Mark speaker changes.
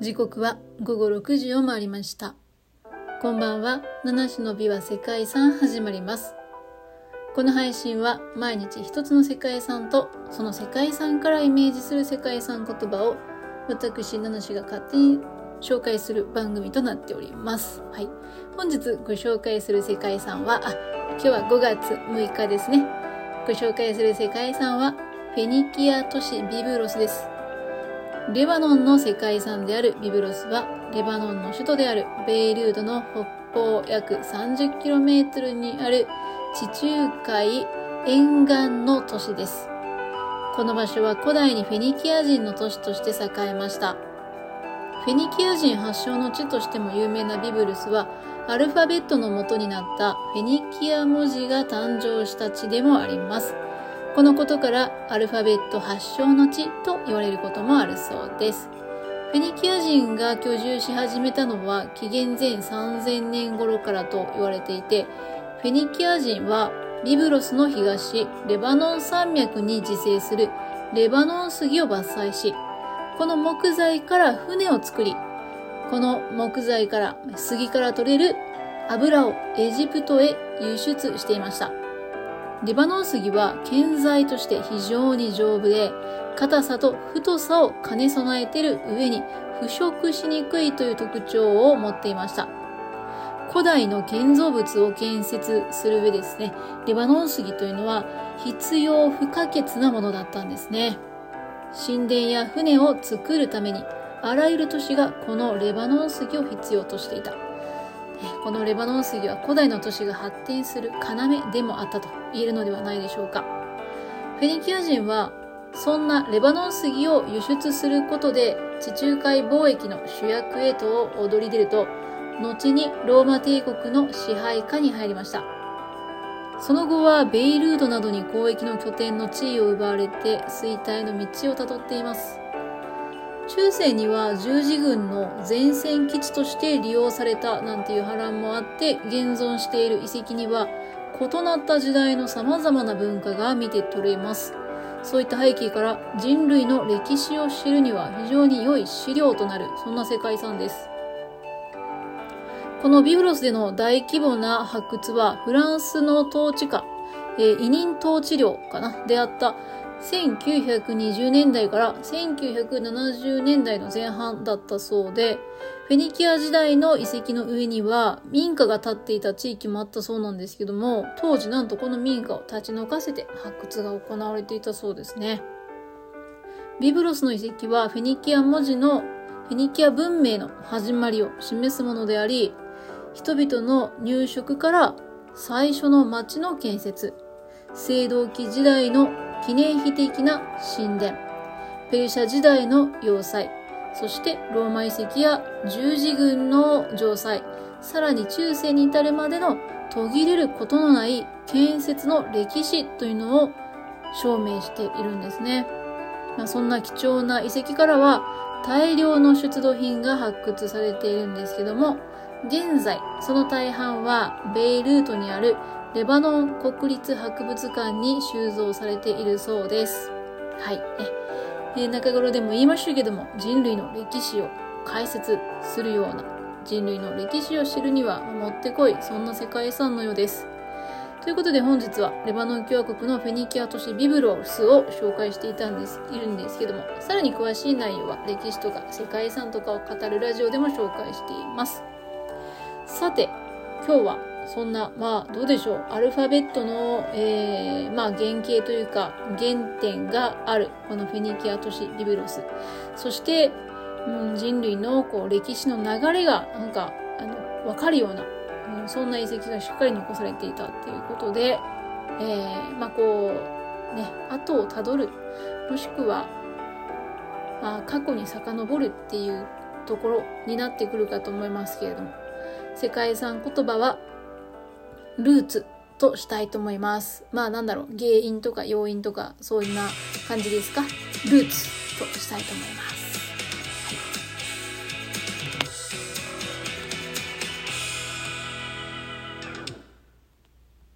Speaker 1: 時刻は午後6時を回りました。こんばんは。七種の美は世界遺産始まります。この配信は毎日一つの世界遺産とその世界遺産からイメージする世界遺産言葉を私七種が勝手に紹介する番組となっております。はい。本日ご紹介する世界遺産は、あ、今日は5月6日ですね。ご紹介する世界遺産はフェニキア都市ビブロスです。レバノンの世界遺産であるビブロスは、レバノンの首都であるベイルードの北方約 30km にある地中海沿岸の都市です。この場所は古代にフェニキア人の都市として栄えました。フェニキア人発祥の地としても有名なビブルスは、アルファベットの元になったフェニキア文字が誕生した地でもあります。このことからアルファベット発祥の地と言われることもあるそうです。フェニキア人が居住し始めたのは紀元前3000年頃からと言われていて、フェニキア人はビブロスの東、レバノン山脈に自生するレバノン杉を伐採し、この木材から船を作り、この木材から杉から取れる油をエジプトへ輸出していました。レバノン杉は建材として非常に丈夫で、硬さと太さを兼ね備えている上に腐食しにくいという特徴を持っていました。古代の建造物を建設する上ですね、レバノン杉というのは必要不可欠なものだったんですね。神殿や船を作るために、あらゆる都市がこのレバノン杉を必要としていた。このレバノン杉は古代の都市が発展する要でもあったと言えるのではないでしょうか。フェニキア人はそんなレバノン杉を輸出することで地中海貿易の主役へと躍り出ると、後にローマ帝国の支配下に入りました。その後はベイルードなどに交易の拠点の地位を奪われて衰退の道をたどっています。中世には十字軍の前線基地として利用されたなんていう波乱もあって現存している遺跡には異なった時代の様々な文化が見て取れます。そういった背景から人類の歴史を知るには非常に良い資料となる、そんな世界遺産です。このビブロスでの大規模な発掘はフランスの統治下、えー、委任統治領かな、であった1920年代から1970年代の前半だったそうで、フェニキア時代の遺跡の上には民家が建っていた地域もあったそうなんですけども、当時なんとこの民家を立ち退かせて発掘が行われていたそうですね。ビブロスの遺跡はフェニキア文字のフェニキア文明の始まりを示すものであり、人々の入植から最初の町の建設、青銅器時代の記念碑的な神殿、ペルシャ時代の要塞、そしてローマ遺跡や十字軍の城塞、さらに中世に至るまでの途切れることのない建設の歴史というのを証明しているんですね。まあ、そんな貴重な遺跡からは大量の出土品が発掘されているんですけども、現在その大半はベイルートにあるレバノン国立博物館に収蔵されているそうです。はい。ね、中頃でも言いましたけども、人類の歴史を解説するような、人類の歴史を知るにはもってこい、そんな世界遺産のようです。ということで本日はレバノン共和国のフェニキア都市ビブロスを紹介していたんです、いるんですけども、さらに詳しい内容は歴史とか世界遺産とかを語るラジオでも紹介しています。さて、今日はそんな、まあ、どうでしょう。アルファベットの、えー、まあ、原型というか、原点がある、このフェニキア都市ビブロス。そして、うん、人類の、こう、歴史の流れが、なんか、あの、わかるような、うん、そんな遺跡がしっかり残されていたっていうことで、えー、まあ、こう、ね、後をたどる、もしくは、まあ、過去に遡るっていうところになってくるかと思いますけれども、世界遺産言葉はルーツとしたいと思います。まあなんだろう、原因とか要因とか、そういうな感じですか？ルーツとしたいと思います。はい